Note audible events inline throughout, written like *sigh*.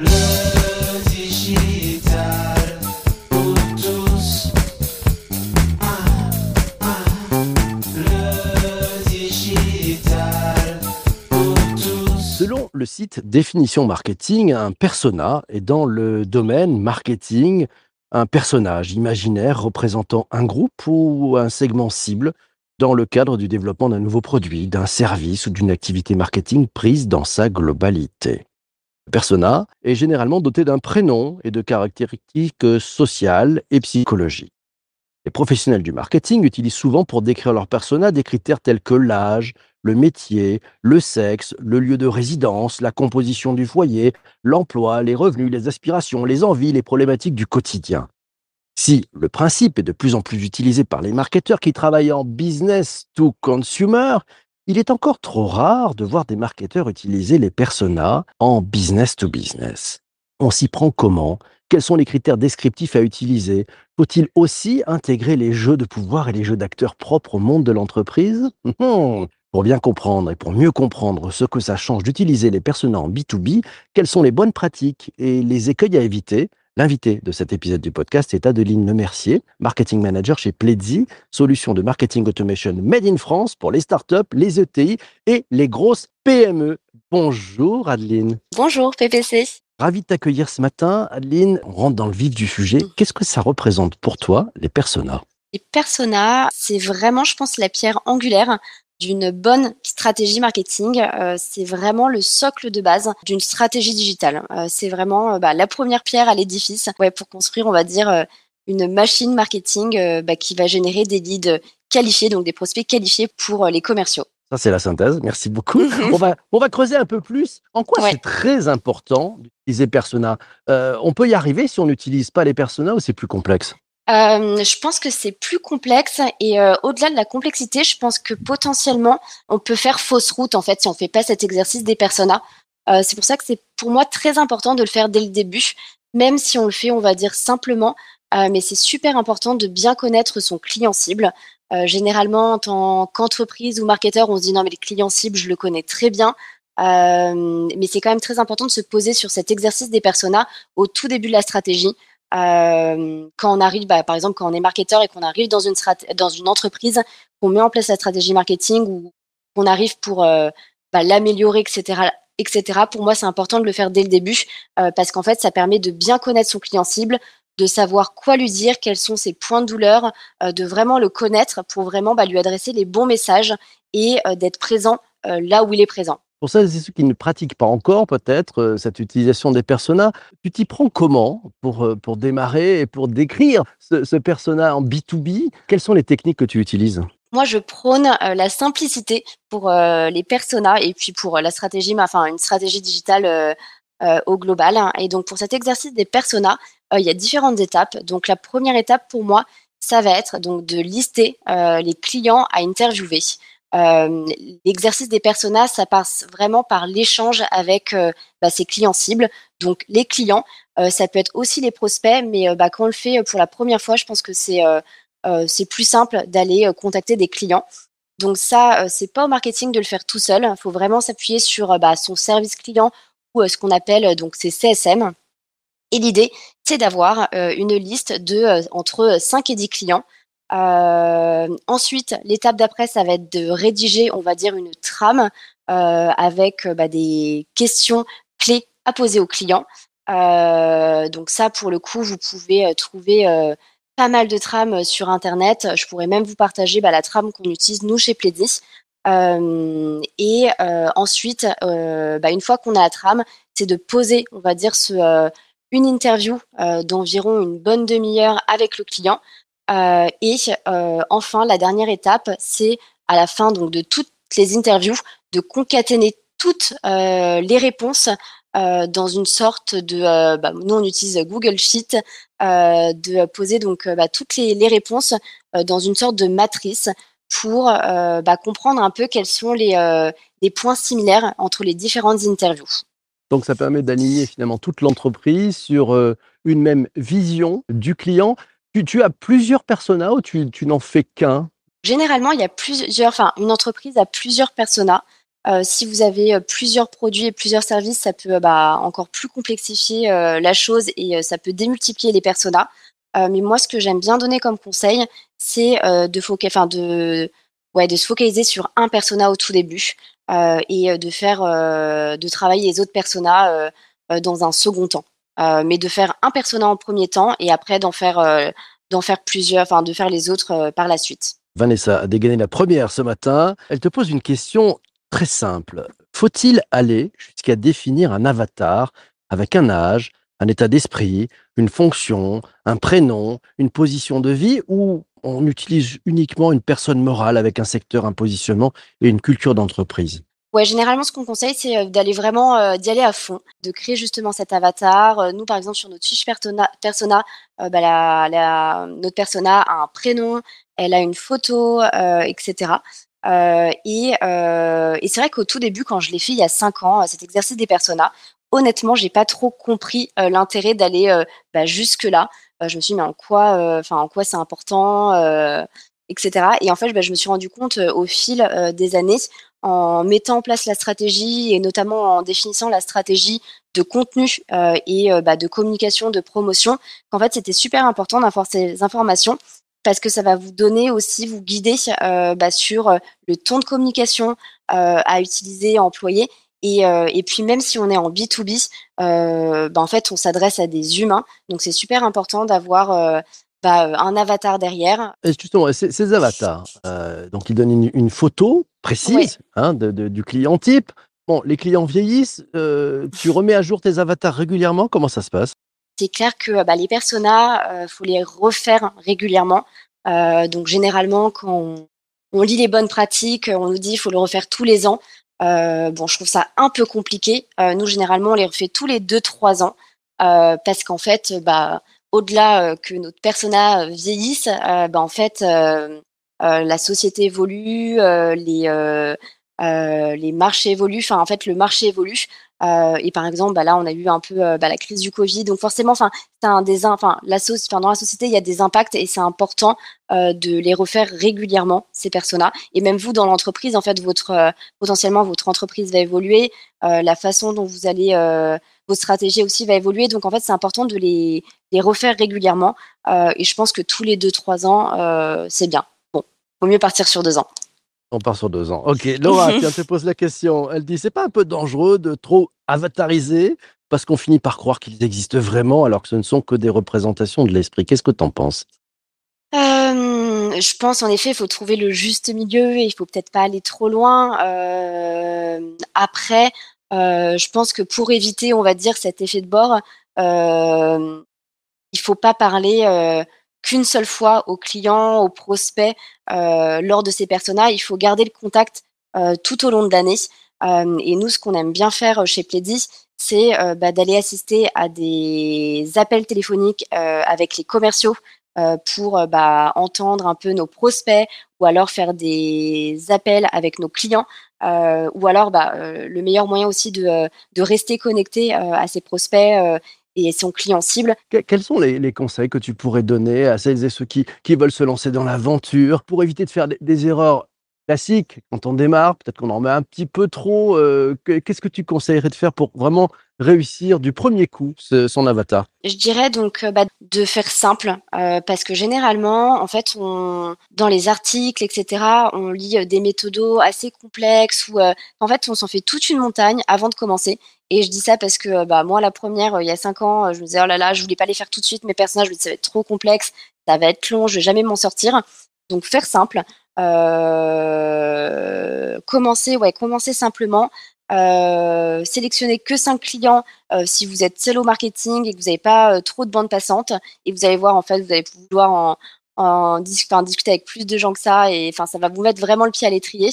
Le. Ah, ah. Selon le site Définition Marketing, un persona est dans le domaine marketing un personnage imaginaire représentant un groupe ou un segment cible dans le cadre du développement d'un nouveau produit, d'un service ou d'une activité marketing prise dans sa globalité. Persona est généralement doté d'un prénom et de caractéristiques sociales et psychologiques. Les professionnels du marketing utilisent souvent pour décrire leur persona des critères tels que l'âge, le métier, le sexe, le lieu de résidence, la composition du foyer, l'emploi, les revenus, les aspirations, les envies, les problématiques du quotidien. Si le principe est de plus en plus utilisé par les marketeurs qui travaillent en business to consumer, il est encore trop rare de voir des marketeurs utiliser les personas en business to business. On s'y prend comment? Quels sont les critères descriptifs à utiliser? Faut-il aussi intégrer les jeux de pouvoir et les jeux d'acteurs propres au monde de l'entreprise? Hmm. Pour bien comprendre et pour mieux comprendre ce que ça change d'utiliser les personas en B2B, quelles sont les bonnes pratiques et les écueils à éviter L'invité de cet épisode du podcast est Adeline Lemercier, marketing manager chez Pledzi, solution de marketing automation made in France pour les startups, les ETI et les grosses PME. Bonjour Adeline. Bonjour PPC. Ravi de t'accueillir ce matin. Adeline, on rentre dans le vif du sujet. Qu'est-ce que ça représente pour toi, les personas? Les personas, c'est vraiment, je pense, la pierre angulaire d'une bonne stratégie marketing. Euh, c'est vraiment le socle de base d'une stratégie digitale. Euh, c'est vraiment euh, bah, la première pierre à l'édifice ouais, pour construire, on va dire, une machine marketing bah, qui va générer des leads qualifiés, donc des prospects qualifiés pour les commerciaux. Ça, c'est la synthèse. Merci beaucoup. on, va, on va creuser un peu plus. En quoi Ouais. c'est très important d'utiliser persona? Euh, On peut y arriver si on n'utilise pas les personas ou c'est plus complexe? Euh, je pense que c'est plus complexe et euh, au-delà de la complexité, je pense que potentiellement on peut faire fausse route en fait si on fait pas cet exercice des personas. Euh, c'est pour ça que c'est pour moi très important de le faire dès le début, même si on le fait, on va dire simplement. Mais c'est super important de bien connaître son client cible. Généralement, en tant qu'entreprise ou marketeur, on se dit non mais le client cible, je le connais très bien. Mais c'est quand même très important de se poser sur cet exercice des personas au tout début de la stratégie. Euh, quand on arrive, bah, par exemple, quand on est marketeur et qu'on arrive dans une, dans une entreprise, qu'on met en place la stratégie marketing ou qu'on arrive pour euh, bah, l'améliorer, etc., etc. Pour moi, c'est important de le faire dès le début euh, parce qu'en fait, ça permet de bien connaître son client cible, de savoir quoi lui dire, quels sont ses points de douleur, euh, de vraiment le connaître pour vraiment bah, lui adresser les bons messages et d'être présent là où il est présent. Pour celles et ceux qui ne pratiquent pas encore peut-être euh, cette utilisation des personas, tu t'y prends comment pour, euh, démarrer et pour décrire ce, persona en B2B Quelles sont les techniques que tu utilises? Moi, je prône euh, la simplicité pour les personas et puis pour la stratégie, enfin une stratégie digitale au global. hein. Et donc pour cet exercice des personas, il y a différentes étapes. Donc la première étape pour moi, ça va être donc de lister les clients à interviewer. Euh, L'exercice des personas, ça passe vraiment par l'échange avec euh, bah, ses clients cibles. Donc les clients, euh, ça peut être aussi les prospects, mais bah, quand on le fait pour la première fois, je pense que c'est c'est plus simple d'aller contacter des clients. Donc ça, c'est pas au marketing de le faire tout seul. Il faut vraiment s'appuyer sur bah, son service client ou ce qu'on appelle donc ces CSM. Et l'idée, c'est d'avoir une liste de entre 5 et 10 clients. Euh, ensuite, l'étape d'après, ça va être de rédiger, on va dire, une trame euh, avec euh, bah, des questions clés à poser aux clients. Donc ça, pour le coup, vous pouvez trouver pas mal de trames sur Internet. Je pourrais même vous partager bah, la trame qu'on utilise nous chez Pledis. Euh, et euh, ensuite, euh, bah, une fois qu'on a la trame, c'est de poser, on va dire, ce, une interview d'environ une bonne demi-heure avec le client. Euh, et euh, enfin, la dernière étape, c'est à la fin donc de toutes les interviews de concaténer toutes euh, les réponses dans une sorte de, bah, nous on utilise Google Sheet, euh, de poser donc bah, toutes les, réponses dans une sorte de matrice pour bah, comprendre un peu quels sont les, points similaires entre les différentes interviews. Donc ça permet d'aligner finalement toute l'entreprise sur une même vision du client. Tu, as plusieurs personas ou tu, n'en fais qu'un? Généralement, il y a plusieurs, enfin, une entreprise a plusieurs personas. Euh, si vous avez euh, plusieurs produits et plusieurs services, ça peut bah, encore plus complexifier euh, la chose et euh, ça peut démultiplier les personas. Euh, mais moi, ce que j'aime bien donner comme conseil, c'est euh, de, de, se focaliser sur un persona au tout début euh, et euh, de faire, euh, de travailler les autres personas euh, euh, dans un second temps. Euh, mais de faire un persona en premier temps et après d'en faire, euh, plusieurs, enfin de faire les autres euh, par la suite. Vanessa a dégainé la première ce matin. Elle te pose une question très simple. Faut-il aller jusqu'à définir un avatar avec un âge, un état d'esprit, une fonction, un prénom, une position de vie ou on utilise uniquement une personne morale avec un secteur, un positionnement et une culture d'entreprise? Ouais, généralement, ce qu'on conseille, c'est euh, d'aller vraiment euh, d'y aller à fond, de créer justement cet avatar. Euh, nous, par exemple, sur notre fiche persona, bah, la, la- notre persona a un prénom, elle a une photo, euh, etc. Et et c'est vrai qu'au tout début, quand je l'ai fait il y a cinq ans, cet exercice des personas, honnêtement, j'ai pas trop compris l'intérêt d'aller bah, jusque là. je me suis dit, mais en quoi, enfin, en quoi c'est important, etc. Et en fait, bah, je me suis rendu compte au fil des années en mettant en place la stratégie et notamment en définissant la stratégie de contenu euh, et euh, bah, de communication, de promotion, qu'en fait c'était super important d'avoir ces informations parce que ça va vous donner aussi, vous guider euh, bah, sur le ton de communication à utiliser, à employer. Et, puis même si on est en B2B, euh, bah, en fait on s'adresse à des humains, donc c'est super important d'avoir bah, un avatar derrière. Et justement, ces, ces avatars, euh, donc ils donnent une, une photo précise Ouais. hein, de- de- du client type. Bon, les clients vieillissent, euh, tu remets à jour tes avatars régulièrement, comment ça se passe? C'est clair que bah, les personas, euh, faut les refaire régulièrement. Euh, donc généralement, quand on, on lit les bonnes pratiques, on nous dit il faut le refaire tous les ans. Euh, bon, je trouve ça un peu compliqué. Euh, nous, généralement, on les refait tous les deux, trois ans, euh, parce qu'en fait, bah, au-delà euh, que notre persona vieillisse, euh, bah, en fait, euh, euh, la société évolue, euh, les euh, euh, les marchés évoluent. Enfin, en fait, le marché évolue. Euh, et par exemple, bah là, on a eu un peu euh, bah, la crise du Covid. Donc forcément, enfin, un des, in- enfin, la dans la société, il y a des impacts et c'est important euh, de les refaire régulièrement ces personas. Et même vous, dans l'entreprise, en fait, votre euh, potentiellement votre entreprise va évoluer, euh, la façon dont vous allez, euh, vos stratégies aussi va évoluer. Donc en fait, c'est important de les, refaire régulièrement. Euh, et je pense que tous les deux trois ans, euh, c'est bien. Bon, vaut mieux partir sur deux ans. On part sur deux ans. Ok, Laura, *laughs* tiens, te pose la question. Elle dit, c'est pas un peu dangereux de trop avatariser parce qu'on finit par croire qu'ils existent vraiment alors que ce ne sont que des représentations de l'esprit? Qu'est-ce que tu en penses? Euh, je pense en effet, il faut trouver le juste milieu et il faut peut-être pas aller trop loin. Euh, après, euh, je pense que pour éviter, on va dire, cet effet de bord, euh, il faut pas parler euh, qu'une seule fois aux clients, aux prospects euh, lors de ces personas. Il faut garder le contact euh, tout au long de l'année. Euh, et nous, ce qu'on aime bien faire chez Plaidy, c'est bah, d'aller assister à des appels téléphoniques avec les commerciaux pour bah, entendre un peu nos prospects ou alors faire des appels avec nos clients ou alors bah, le meilleur moyen aussi de, de rester connecté à ses prospects et son client cible. Que- Quels sont les, les conseils que tu pourrais donner à celles et ceux qui, qui veulent se lancer dans l'aventure pour éviter de faire des, des erreurs classiques? Quand on démarre Peut-être qu'on en met un petit peu trop. euh, que- Qu'est-ce que tu conseillerais de faire pour vraiment réussir du premier coup ce- son avatar? Je dirais donc euh, bah, de faire simple euh, parce que généralement, en fait, on, dans les articles, etc., on lit des méthodos assez complexes euh, en fait, on s'en fait toute une montagne avant de commencer. Et je dis ça parce que euh, bah, moi, la première, euh, il y a cinq ans, euh, je me disais oh là là, je voulais pas les faire tout de suite. Mes personnages, je me disais, ça va être trop complexe, ça va être long, je vais jamais m'en sortir. Donc faire simple, euh, commencer, ouais, commencer simplement. Euh, sélectionner que cinq clients si vous êtes seul au marketing et que vous n'avez pas trop de bandes passantes et vous allez voir en fait vous allez vouloir en, en discuter avec plus de gens que ça et ça va vous mettre vraiment le pied à l'étrier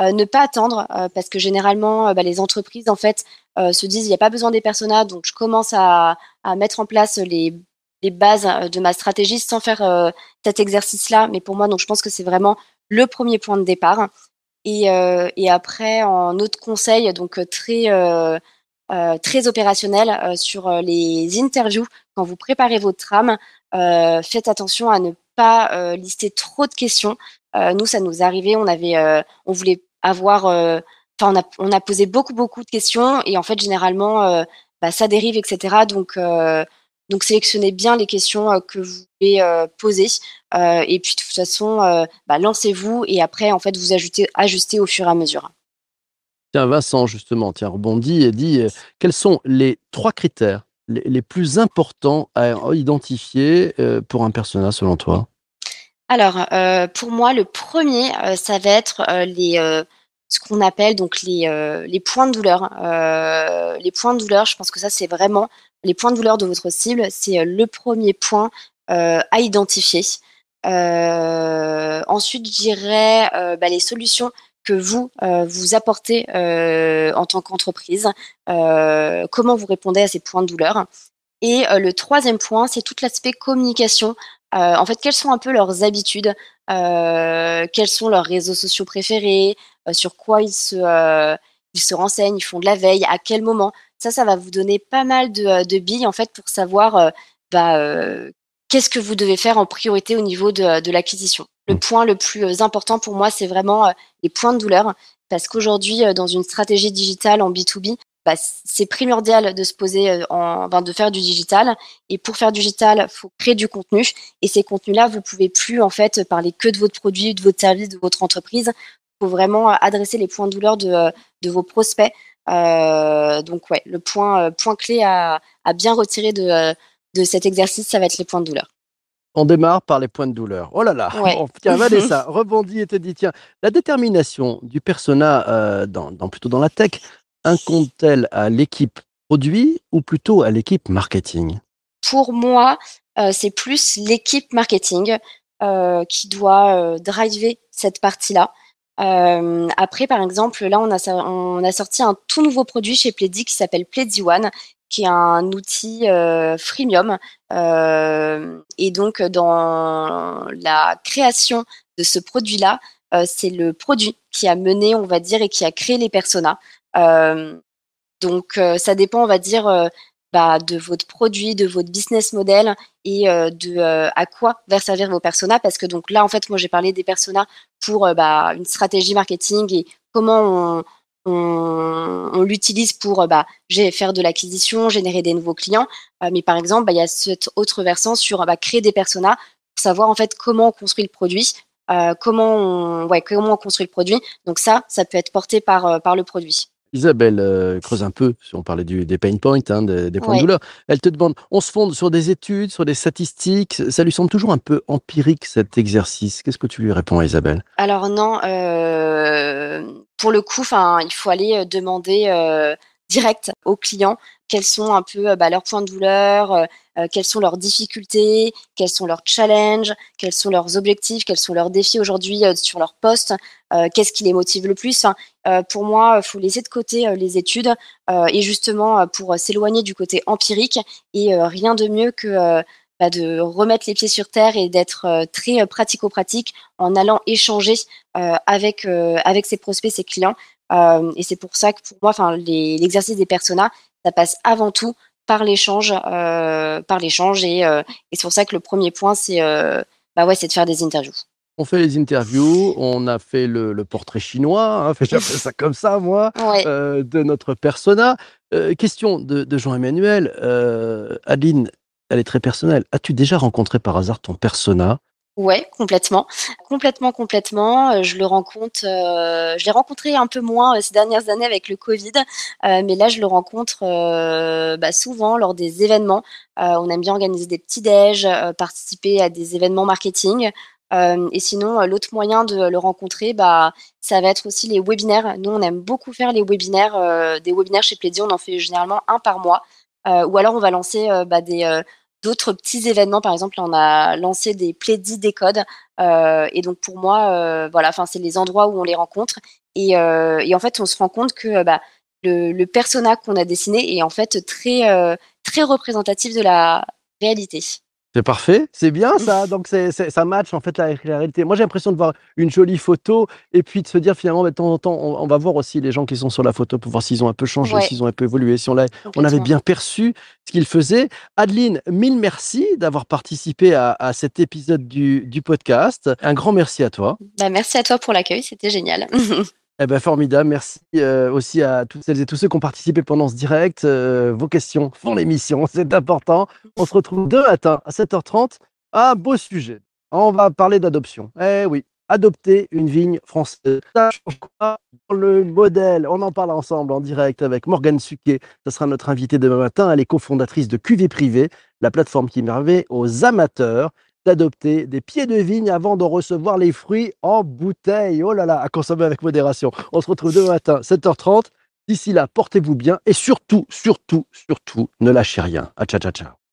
Euh, ne pas attendre euh, parce que généralement euh, bah, les entreprises en fait se disent il n'y a pas besoin des personas donc je commence à, mettre en place les, bases de ma stratégie sans faire cet exercice là mais pour moi donc je pense que c'est vraiment le premier point de départ et, après, en autre conseil, donc très, très opérationnel sur les interviews, quand vous préparez votre trame, faites attention à ne pas lister trop de questions. Euh, nous, ça nous arrivait, on avait, euh, on voulait avoir euh, enfin, on a, posé beaucoup, beaucoup de questions et en fait, généralement, bah, ça dérive, etc. Donc, donc, sélectionnez bien les questions que vous voulez poser. et puis, de toute façon, bah, lancez-vous et après, en fait, vous ajoutez, ajustez au fur et à mesure. Tiens, Vincent, justement, tiens, rebondit et dit quels sont les trois critères les, les plus importants à identifier pour un persona selon toi? Alors, pour moi, le premier, ça va être les ce qu'on appelle donc les, points de douleur. les points de douleur, je pense que ça, c'est vraiment les points de douleur de votre cible, c'est euh, le premier point euh, à identifier. Euh, ensuite, je dirais bah, les solutions que vous vous apportez en tant qu'entreprise, comment vous répondez à ces points de douleur. Et le troisième point, c'est tout l'aspect communication. En fait, quelles sont un peu leurs habitudes, quels sont leurs réseaux sociaux préférés, sur quoi ils se, ils se renseignent, ils font de la veille, à quel moment? Ça, ça va vous donner pas mal de, euh, de billes en fait pour savoir euh, bah, euh, qu'est-ce que vous devez faire en priorité au niveau de, de l'acquisition. Le mmh. point le plus important pour moi, c'est vraiment les points de douleur, parce qu'aujourd'hui, dans une stratégie digitale en B2B, bah, c'est primordial de se poser, en, ben, de faire du digital. Et pour faire du digital, faut créer du contenu. Et ces contenus-là, vous pouvez plus en fait parler que de votre produit, de votre service, de votre entreprise. Il faut vraiment adresser les points de douleur de, de vos prospects. Euh, donc ouais, le point, euh, point clé à, à bien retirer de, euh, de cet exercice, ça va être les points de douleur. On démarre par les points de douleur. Oh là là, ouais. *laughs* bon, tiens, Vanessa, *laughs* rebondis et te dis, tiens, la détermination du persona euh, dans, dans, plutôt dans la tech incombe-t-elle à l'équipe produit ou plutôt à l'équipe marketing? Pour moi, euh, c'est plus l'équipe marketing euh, qui doit driver cette partie-là. Euh, après, par exemple, là, on a, sorti un tout nouveau produit chez Plaidy qui s'appelle Plaidy One, qui est un outil euh, freemium. Euh, et donc, dans la création de ce produit-là, euh, c'est le produit qui a mené, on va dire, et qui a créé les personas. Donc, ça dépend, on va dire, bah, de votre produit, de votre business model et de à quoi va servir vos personas. Parce que donc là, en fait, moi, j'ai parlé des personas pour bah, une stratégie marketing et comment on, l'utilise pour bah, faire de l'acquisition, générer des nouveaux clients. mais par exemple, il y a cette autre versant sur créer des personas pour savoir en fait comment on construit le produit, comment on, construit le produit. Donc ça, ça peut être porté par le produit. Isabelle euh, creuse un peu, si on parlait du, des pain points, hein, des, des, points ouais. de douleur. Elle te demande, on se fonde sur des études, sur des statistiques. Ça lui semble toujours un peu empirique cet exercice. Qu'est-ce que tu lui réponds, Isabelle? Alors non, euh, pour le coup, il faut aller euh, demander euh, direct aux clients quels sont un peu bah, leurs points de douleur, euh, euh, quelles sont leurs difficultés, quels sont leurs challenges, quels sont leurs objectifs, quels sont leurs défis aujourd'hui euh, sur leur poste, qu'est-ce qui les motive le plus. Hein. pour moi, il faut laisser de côté les études et justement pour s'éloigner du côté empirique et rien de mieux que bah, de remettre les pieds sur terre et d'être très pratico-pratique en allant échanger avec ses prospects, ses clients. Et c'est pour ça que pour moi, enfin, l'exercice des personas, ça passe avant tout par l'échange, euh, par l'échange et, euh, et c'est pour ça que le premier point c'est euh, bah ouais, c'est de faire des interviews. On fait les interviews, on a fait le, le portrait chinois, hein, *laughs* j'appelle ça comme ça moi, ouais. euh, de notre persona. Euh, question de, de Jean-Emmanuel, euh, Adeline, elle est très personnelle. As-tu déjà rencontré par hasard ton persona? Ouais, complètement, complètement, complètement. Euh, je le rencontre, euh, je l'ai rencontré un peu moins euh, ces dernières années avec le Covid, mais là je le rencontre bah, souvent lors des événements. On aime bien organiser des petits déj, participer à des événements marketing. et sinon, l'autre moyen de le rencontrer, bah, ça va être aussi les webinaires. Nous, on aime beaucoup faire les webinaires, des webinaires chez Plédi. On en fait généralement un par mois, ou alors on va lancer bah, des d'autres petits événements. Par exemple, on a lancé des plédis des codes. Euh, et donc pour moi, euh, voilà, enfin c'est les endroits où on les rencontre. Et, euh, en fait, on se rend compte que bah, le, le persona qu'on a dessiné est en fait très très représentatif de la réalité. C'est parfait, c'est bien ça. Donc c'est, c'est, ça match en fait la, la réalité. Moi j'ai l'impression de voir une jolie photo et puis de se dire finalement bah, de temps en temps on, on, va voir aussi les gens qui sont sur la photo pour voir s'ils ont un peu changé, ouais. s'ils ont un peu évolué, si on, l'a, on avait bien perçu ce qu'ils faisaient. Adeline, mille merci d'avoir participé à, à cet épisode du, du, podcast. Un grand merci à toi. Bah, merci à toi pour l'accueil, c'était génial. *laughs* Eh ben formidable, merci euh, aussi à toutes celles et tous ceux qui ont participé pendant ce direct. Euh, vos questions font l'émission, *laughs* c'est important. On se retrouve demain matin à 7h30. Un beau sujet. On va parler d'adoption. Eh oui, adopter une vigne française. Ça change dans le modèle? On en parle ensemble en direct avec Morgane Suquet. Ce sera notre invitée demain matin. Elle est cofondatrice de QV Privé, la plateforme qui permet aux amateurs d'adopter des pieds de vigne avant de recevoir les fruits en bouteille. Oh là là, à consommer avec modération. On se retrouve demain matin, 7h30. D'ici là, portez-vous bien et surtout, surtout, surtout, ne lâchez rien. À ciao, ciao, ciao.